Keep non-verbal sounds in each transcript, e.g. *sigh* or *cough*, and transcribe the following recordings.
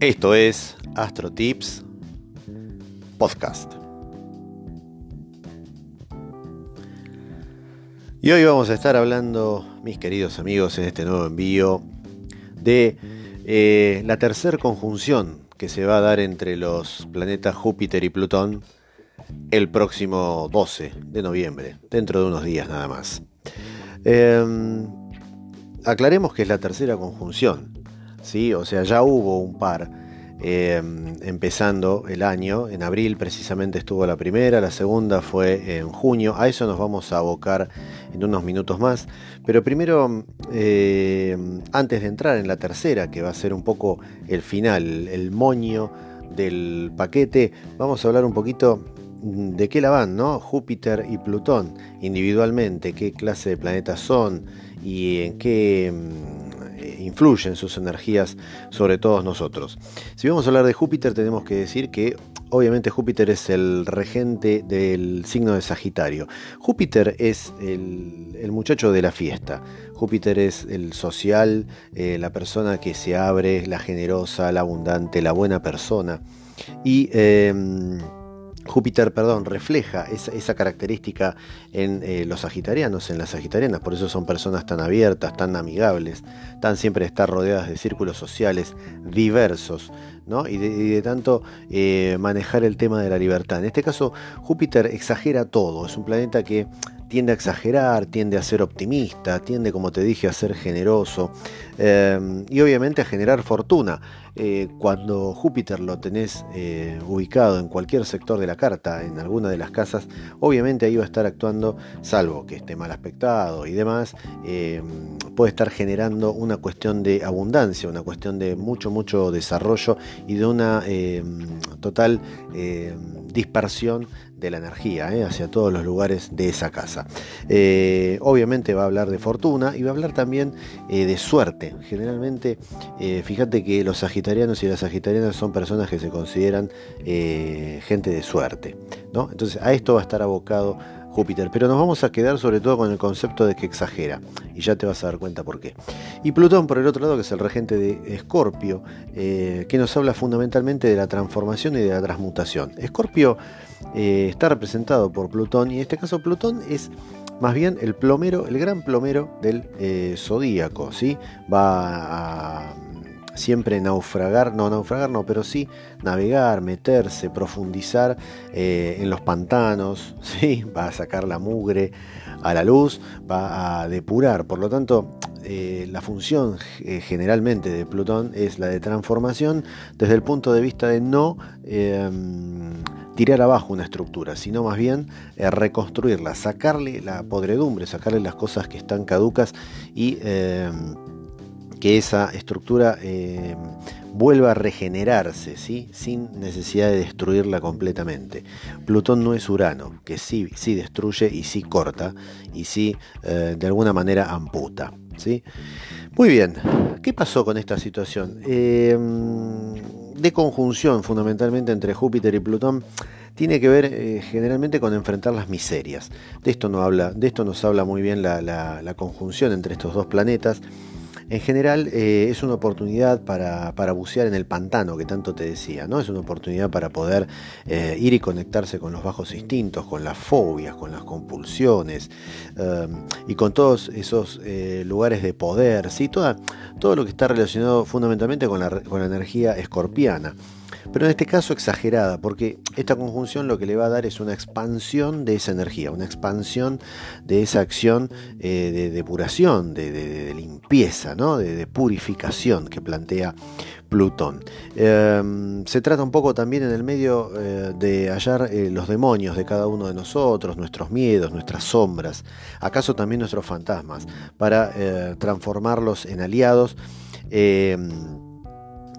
Esto es Astro Tips Podcast. Y hoy vamos a estar hablando, mis queridos amigos, en este nuevo envío de eh, la tercera conjunción que se va a dar entre los planetas Júpiter y Plutón el próximo 12 de noviembre, dentro de unos días nada más. Em, aclaremos que es la tercera conjunción, ¿sí? o sea, ya hubo un par em, empezando el año, en abril precisamente estuvo la primera, la segunda fue en junio, a eso nos vamos a abocar en unos minutos más, pero primero, em, antes de entrar en la tercera, que va a ser un poco el final, el moño del paquete, vamos a hablar un poquito de qué la van, ¿no? Júpiter y Plutón individualmente, qué clase de planetas son y en qué mm, influyen sus energías sobre todos nosotros. Si vamos a hablar de Júpiter, tenemos que decir que obviamente Júpiter es el regente del signo de Sagitario. Júpiter es el, muchacho de la fiesta. Júpiter es el social, eh, la persona que se abre, la generosa, la abundante, la buena persona. Y em, Júpiter, perdón, refleja esa, característica en eh, los sagitarianos, en las sagitarianas, por eso son personas tan abiertas, tan amigables, tan siempre estar rodeadas de círculos sociales diversos, ¿no? y, de, tanto eh, manejar el tema de la libertad. En este caso, Júpiter exagera todo, es un planeta que tiende a exagerar, tiende a ser optimista, tiende, como te dije, a ser generoso eh, y obviamente a generar fortuna. Eh, cuando Júpiter lo tenés eh, ubicado en cualquier sector de la carta, en alguna de las casas, obviamente ahí va a estar actuando, salvo que esté mal aspectado y demás, puede estar generando una cuestión de abundancia, una cuestión de mucho, mucho desarrollo y de una total dispersión de la energía ¿eh? hacia todos los lugares de esa casa. Eh, obviamente va a hablar de fortuna y va a hablar también eh, de suerte. Generalmente, fíjate que los sagitarianos y las sagitarianas son personas que se consideran gente de suerte. ¿no? Entonces a esto va a estar abocado Júpiter, pero nos vamos a quedar sobre todo con el concepto de que exagera, y ya te vas a dar cuenta por qué. Y Plutón, por el otro lado, que es el regente de Escorpio, que nos habla fundamentalmente de la transformación y de la transmutación. Escorpio eh, está representado por Plutón y en este caso Plutón es más bien el plomero, el gran plomero del eh, zodíaco, ¿sí? Va a siempre naufragar, no naufragar no, pero sí navegar, meterse, profundizar eh, en los pantanos, *laughs* ¿sí? va a sacar la mugre a la luz, va a depurar, por lo tanto la función generalmente de Plutón es la de transformación desde el punto de vista de no tirar abajo una estructura, sino más bien eh, reconstruirla, sacarle la podredumbre, sacarle las cosas que están caducas y eh, que esa estructura eh, vuelva a regenerarse, ¿sí? sin necesidad de destruirla completamente. Plutón no es Urano, que sí, sí destruye y sí corta y sí de alguna manera amputa. ¿sí? Muy bien, ¿qué pasó con esta situación? de conjunción fundamentalmente entre Júpiter y Plutón tiene que ver eh, generalmente con enfrentar las miserias. De esto, no habla, de esto nos habla muy bien la, conjunción entre estos dos planetas. En general eh, es una oportunidad para, bucear en el pantano que tanto te decía, ¿no? Es una oportunidad para poder eh, ir y conectarse con los bajos instintos, con las fobias, con las compulsiones y con todos esos lugares de poder, ¿sí? todo lo que está relacionado fundamentalmente con la, con la energía escorpiana pero en este caso exagerada, porque esta conjunción lo que le va a dar es una expansión de esa energía, una expansión de esa acción eh, de depuración, de, limpieza, ¿no? de, purificación que plantea Plutón. Em, se trata un poco también en el medio eh, de hallar eh, los demonios de cada uno de nosotros, nuestros miedos, nuestras sombras, acaso también nuestros fantasmas, para transformarlos en aliados em,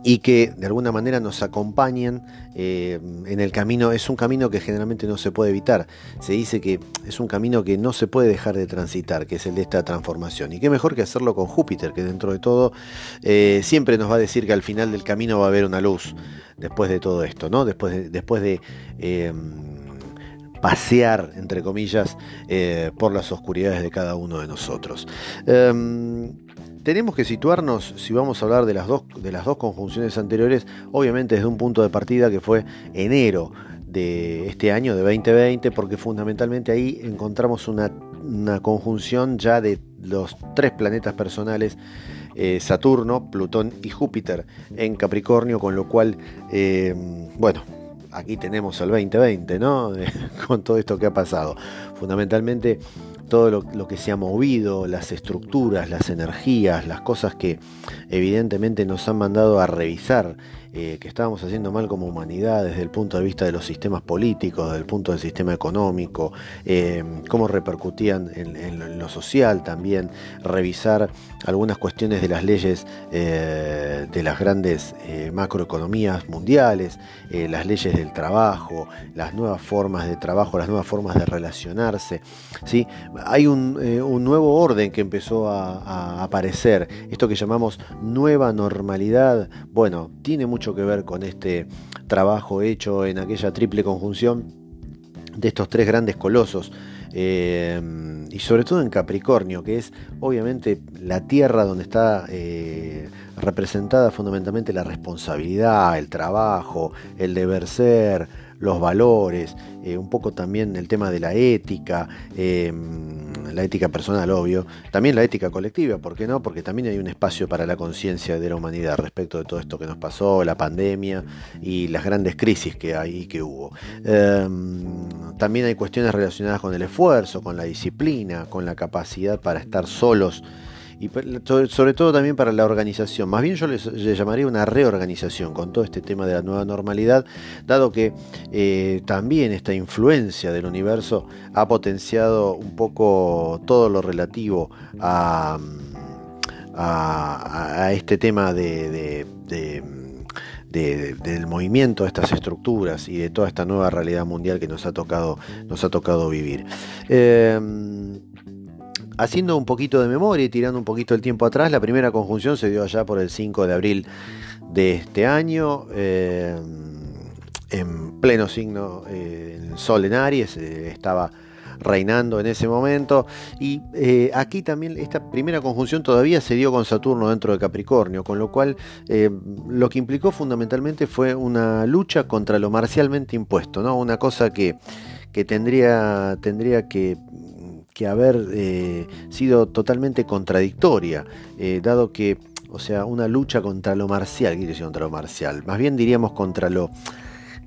y que de alguna manera nos acompañen eh, en el camino. Es un camino que generalmente no se puede evitar. Se dice que es un camino que no se puede dejar de transitar, que es el de esta transformación. Y qué mejor que hacerlo con Júpiter, que dentro de todo eh, siempre nos va a decir que al final del camino va a haber una luz después de todo esto, ¿no? Después de, después de eh, pasear, entre comillas, por las oscuridades de cada uno de nosotros. Em, tenemos que situarnos, si vamos a hablar de las, dos, de las dos conjunciones anteriores, obviamente desde un punto de partida que fue enero de este año, de 2020, porque fundamentalmente ahí encontramos una, conjunción ya de los tres planetas personales, eh, Saturno, Plutón y Júpiter en Capricornio, con lo cual, eh, bueno, aquí tenemos el 2020, ¿no? *laughs* con todo esto que ha pasado. Fundamentalmente todo lo, que se ha movido, las estructuras, las energías, las cosas que evidentemente nos han mandado a revisar eh, que estábamos haciendo mal como humanidad desde el punto de vista de los sistemas políticos, desde el punto del sistema económico, eh, cómo repercutían en, lo social también, revisar algunas cuestiones de las leyes eh, de las grandes macroeconomías mundiales, las leyes del trabajo, las nuevas formas de trabajo, las nuevas formas de relacionarse. ¿sí? Hay un, nuevo orden que empezó a, a aparecer, esto que llamamos nueva normalidad, bueno, tiene mucho mucho que ver con este trabajo hecho en aquella triple conjunción de estos tres grandes colosos. Eh, y sobre todo en Capricornio, que es obviamente la tierra donde está eh, representada fundamentalmente la responsabilidad, el trabajo, el deber ser, los valores, eh, un poco también el tema de la ética, la ética personal, obvio, también la ética colectiva, ¿por qué no? Porque también hay un espacio para la conciencia de la humanidad respecto de todo esto que nos pasó, la pandemia y las grandes crisis que hay y que hubo. Em, también hay cuestiones relacionadas con el esfuerzo, con la disciplina, con la capacidad para estar solos y sobre todo también para la organización. Más bien yo le llamaría una reorganización con todo este tema de la nueva normalidad, dado que eh, también esta influencia del universo ha potenciado un poco todo lo relativo a, a, este tema de, del movimiento de estas estructuras y de toda esta nueva realidad mundial que nos ha tocado, nos ha tocado vivir. Eh, haciendo un poquito de memoria y tirando un poquito el tiempo atrás, la primera conjunción se dio allá por el 5 de abril de este año, eh, en pleno signo, eh, Sol en Aries, eh, estaba reinando en ese momento. Y aquí también esta primera conjunción todavía se dio con Saturno dentro de Capricornio, con lo cual lo que implicó fundamentalmente fue una lucha contra lo marcialmente impuesto, ¿no? Una cosa que, que tendría, tendría que que haber eh, sido totalmente contradictoria, eh, dado que, o sea, una lucha contra lo marcial, ¿qué decir contra lo marcial? Más bien diríamos contra lo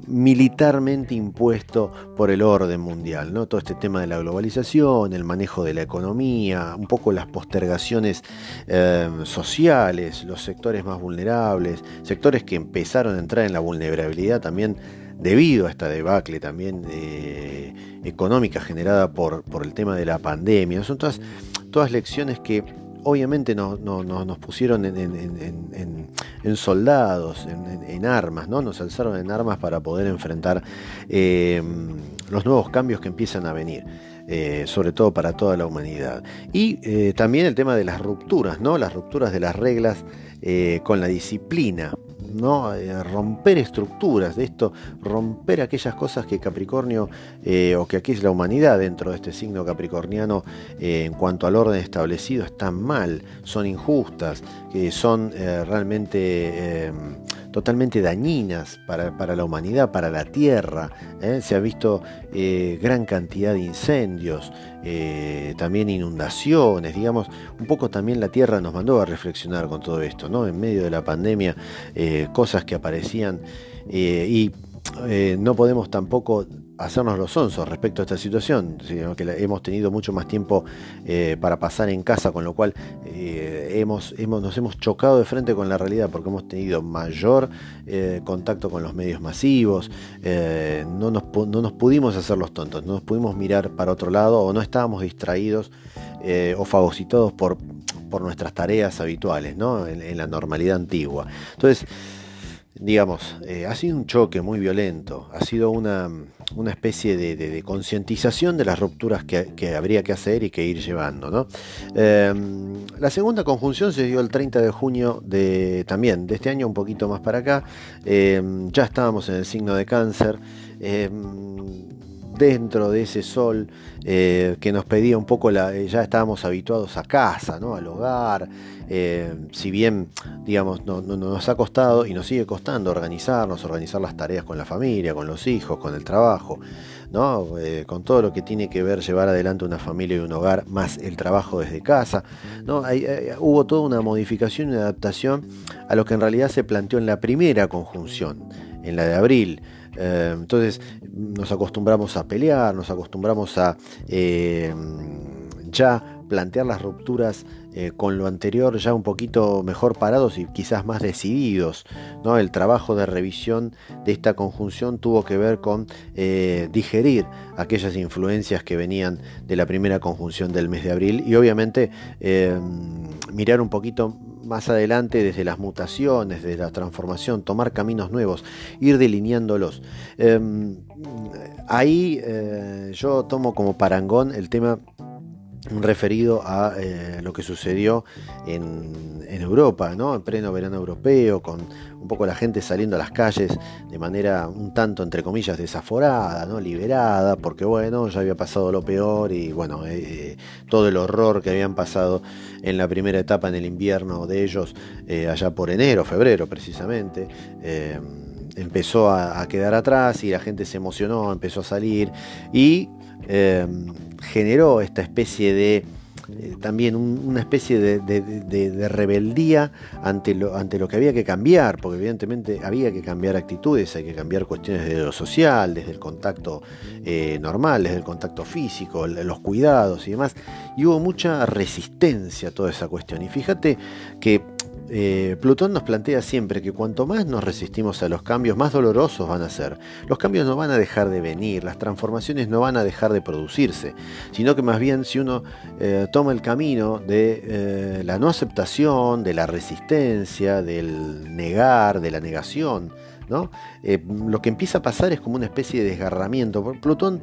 militarmente impuesto por el orden mundial, ¿no? Todo este tema de la globalización, el manejo de la economía, un poco las postergaciones eh, sociales, los sectores más vulnerables, sectores que empezaron a entrar en la vulnerabilidad también debido a esta debacle también eh, económica generada por, por, el tema de la pandemia. Son todas, todas lecciones que obviamente no, nos pusieron en, soldados, en, armas, ¿no? nos alzaron en armas para poder enfrentar eh, los nuevos cambios que empiezan a venir. Eh, sobre todo para toda la humanidad. Y también el tema de las rupturas, ¿no? las rupturas de las reglas con la disciplina, ¿no? Eh, romper estructuras de esto, romper aquellas cosas que Capricornio eh, o que aquí es la humanidad dentro de este signo capricorniano eh, en cuanto al orden establecido están mal, son injustas, que son realmente totalmente dañinas para, la humanidad, para la tierra. Se ha visto gran cantidad de incendios, también inundaciones, digamos, un poco también la tierra nos mandó a reflexionar con todo esto, ¿no? En medio de la pandemia, cosas que aparecían y no podemos tampoco hacernos los onzos respecto a esta situación, sino que hemos tenido mucho más tiempo eh, para pasar en casa, con lo cual eh, hemos, hemos, nos hemos chocado de frente con la realidad porque hemos tenido mayor eh, contacto con los medios masivos, no, nos, no nos pudimos hacer los tontos, no nos pudimos mirar para otro lado o no estábamos distraídos o fagocitados por, por nuestras tareas habituales, ¿no? en, la normalidad antigua. Entonces, digamos, eh, ha sido un choque muy violento, ha sido una, especie de, concientización de las rupturas que, habría que hacer y que ir llevando. Em, la segunda conjunción se dio el 30 de junio de también de este año, un poquito más para acá. Em, ya estábamos en el signo de cáncer. Dentro de ese sol eh, que nos pedía un poco, la, eh, ya estábamos habituados a casa, ¿no? al hogar, eh, si bien digamos, no, nos ha costado y nos sigue costando organizarnos, organizar las tareas con la familia, con los hijos, con el trabajo, ¿no? con todo lo que tiene que ver llevar adelante una familia y un hogar, más el trabajo desde casa. ¿no? hubo toda una modificación y adaptación a lo que en realidad se planteó en la primera conjunción, en la de abril. Eh, entonces nos acostumbramos a pelear, nos acostumbramos a eh, ya plantear las rupturas eh, con lo anterior ya un poquito mejor parados y quizás más decididos. ¿no? El trabajo de revisión de esta conjunción tuvo que ver con digerir aquellas influencias que venían de la primera conjunción del mes de abril y obviamente mirar un poquito más adelante desde las mutaciones, desde la transformación, tomar caminos nuevos, ir delineándolos. Em, ahí eh, yo tomo como parangón el tema referido a eh, lo que sucedió en, Europa, ¿no? en pleno verano europeo, con un poco la gente saliendo a las calles de manera un tanto, entre comillas, desaforada, liberada, porque bueno, ya había pasado lo peor y bueno, eh, eh, todo el horror que habían pasado en la primera etapa en el invierno de ellos, allá por enero, febrero precisamente empezó a, quedar atrás y la gente se emocionó, empezó a salir y generó esta especie de eh, también una especie de, rebeldía ante lo, ante lo que había que cambiar, porque evidentemente había que cambiar actitudes, hay que cambiar cuestiones de lo social, desde el contacto eh, normal, desde el contacto físico, los cuidados y demás, y hubo mucha resistencia a toda esa cuestión. Y fíjate que eh, Plutón nos plantea siempre que cuanto más nos resistimos a los cambios, más dolorosos van a ser. Los cambios no van a dejar de venir, las transformaciones no van a dejar de producirse, sino que más bien si uno eh, toma el camino de eh, la no aceptación, de la resistencia, del negar, de la negación, ¿no? lo que empieza a pasar es como una especie de desgarramiento. Plutón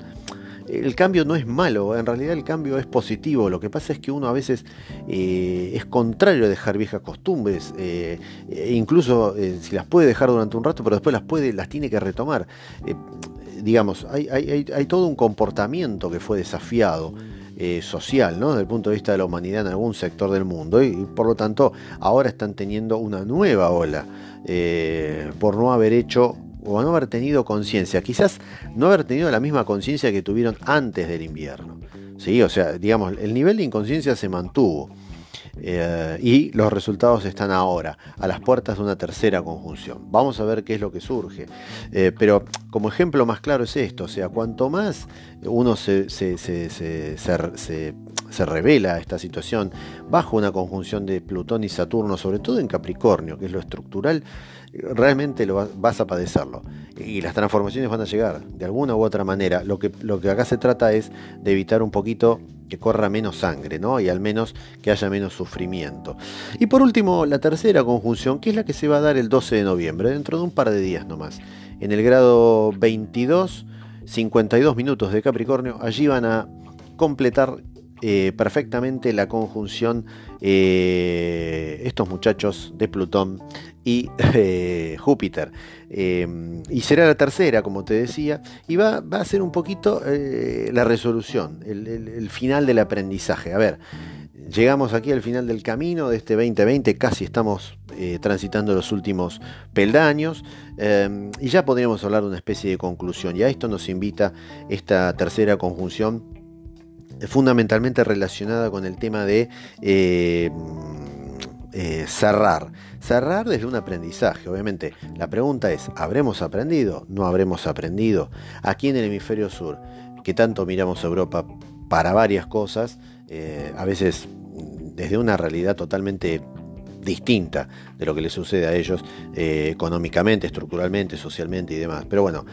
el cambio no es malo, en realidad el cambio es positivo. Lo que pasa es que uno a veces eh, es contrario a dejar viejas costumbres, eh, e incluso eh, si las puede dejar durante un rato, pero después las puede, las tiene que retomar. digamos, hay, todo un comportamiento que fue desafiado. social, ¿no? desde el punto de vista de la humanidad en algún sector del mundo y, por lo tanto ahora están teniendo una nueva ola por no haber hecho o no haber tenido conciencia, quizás no haber tenido la misma conciencia que tuvieron antes del invierno. ¿sí? O sea, digamos, el nivel de inconsciencia se mantuvo. Eh, y los resultados están ahora, a las puertas de una tercera conjunción. Vamos a ver qué es lo que surge. Eh, pero como ejemplo más claro es esto, o sea, cuanto más uno se, se, se, se, revela esta situación bajo una conjunción de Plutón y Saturno, sobre todo en Capricornio, que es lo estructural, realmente lo vas, a padecerlo. Y las transformaciones van a llegar de alguna u otra manera. Lo que, lo que acá se trata es de evitar un poquito que corra menos sangre, ¿no? Y al menos que haya menos sufrimiento. Y por último, la tercera conjunción, que es la que se va a dar el 12 de noviembre, dentro de un par de días nomás. En el grado 22, 52 minutos de Capricornio, allí van a completar eh, perfectamente la conjunción eh, estos muchachos de Plutón y *laughs* eh, Júpiter. y será la tercera, como te decía, y va, a ser un poquito la resolución, el, final del aprendizaje. A ver, llegamos aquí al final del camino de este 2020, casi estamos transitando los últimos peldaños y ya podríamos hablar de una especie de conclusión. Y a esto nos invita esta tercera conjunción fundamentalmente relacionada con el tema de eh, eh, cerrar. Cerrar desde un aprendizaje, obviamente. La pregunta es, ¿habremos aprendido? ¿No habremos aprendido? Aquí en el hemisferio sur, que tanto miramos a Europa para varias cosas, eh, a veces desde una realidad totalmente distinta de lo que le sucede a ellos económicamente, estructuralmente, socialmente y demás. Pero bueno,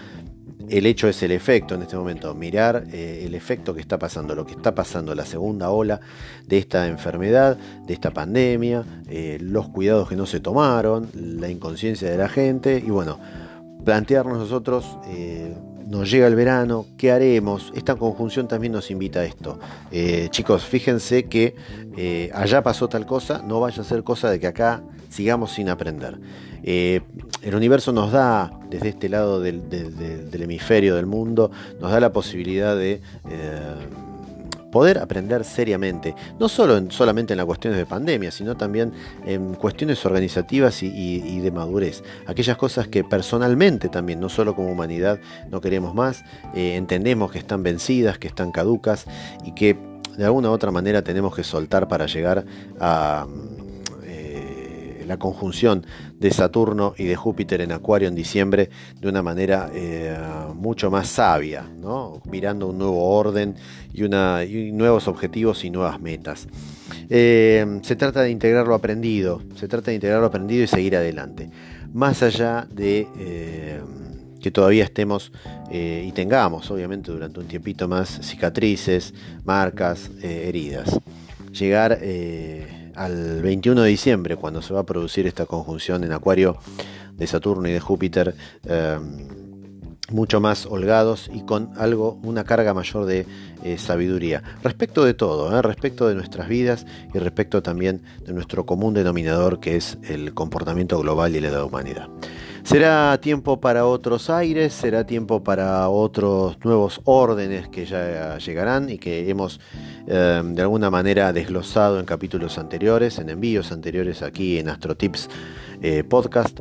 el hecho es el efecto en este momento, mirar eh, el efecto que está pasando, lo que está pasando, la segunda ola de esta enfermedad, de esta pandemia, eh, los cuidados que no se tomaron, la inconsciencia de la gente y bueno, plantearnos nosotros eh, nos llega el verano, ¿qué haremos? Esta conjunción también nos invita a esto. Eh, chicos, fíjense que eh, allá pasó tal cosa, no vaya a ser cosa de que acá sigamos sin aprender. Eh, el universo nos da, desde este lado del, hemisferio del mundo, nos da la posibilidad de poder aprender seriamente, no solo en, solamente en las cuestiones de pandemia, sino también en cuestiones organizativas y, de madurez. Aquellas cosas que personalmente también, no solo como humanidad, no queremos más, eh, entendemos que están vencidas, que están caducas y que de alguna u otra manera tenemos que soltar para llegar a la conjunción de Saturno y de Júpiter en Acuario en diciembre de una manera eh, mucho más sabia, mirando un nuevo orden y, nuevos objetivos y nuevas metas. Eh, se trata de integrar lo aprendido, se trata de integrar lo aprendido y seguir adelante. Más allá de eh, que todavía estemos y tengamos, obviamente, durante un tiempito más cicatrices, marcas, heridas. Llegar al 21 de diciembre, cuando se va a producir esta conjunción en Acuario de Saturno y de Júpiter, eh, mucho más holgados y con algo, una carga mayor de eh, sabiduría. Respecto de todo, eh, respecto de nuestras vidas y respecto también de nuestro común denominador que es el comportamiento global y la humanidad. Será tiempo para otros aires, será tiempo para otros nuevos órdenes que ya llegarán y que hemos eh, de alguna manera desglosado en capítulos anteriores, en envíos anteriores aquí en AstroTips eh, Podcast.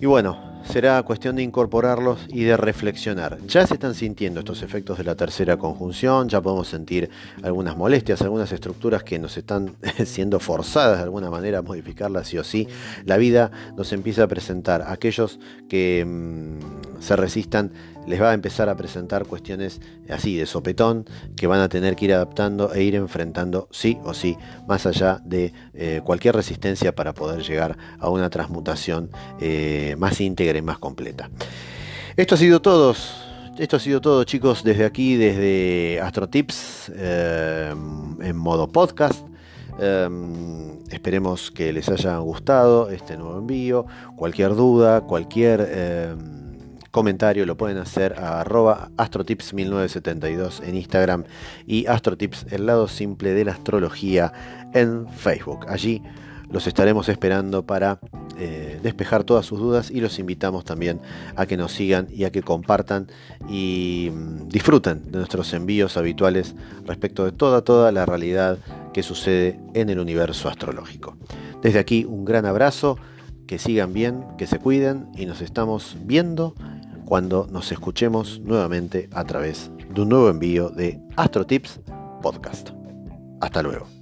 Y bueno, será cuestión de incorporarlos y de reflexionar. Ya se están sintiendo estos efectos de la tercera conjunción, ya podemos sentir algunas molestias, algunas estructuras que nos están *laughs* siendo forzadas de alguna manera a modificarlas sí o sí. La vida nos empieza a presentar aquellos que mm, se resistan les va a empezar a presentar cuestiones así de sopetón que van a tener que ir adaptando e ir enfrentando sí o sí, más allá de eh, cualquier resistencia para poder llegar a una transmutación eh, más íntegra y más completa. Esto ha sido todo. Esto ha sido todo chicos desde aquí, desde AstroTips eh, en modo podcast. esperemos que les haya gustado este nuevo envío. Cualquier duda, cualquier comentario lo pueden hacer a arroba astrotips1972 en Instagram y astrotips, el lado simple de la astrología en Facebook. Allí los estaremos esperando para eh, despejar todas sus dudas y los invitamos también a que nos sigan y a que compartan y mm, disfruten de nuestros envíos habituales respecto de toda, toda la realidad que sucede en el universo astrológico. Desde aquí un gran abrazo, que sigan bien, que se cuiden y nos estamos viendo cuando nos escuchemos nuevamente a través de un nuevo envío de AstroTips Podcast. Hasta luego.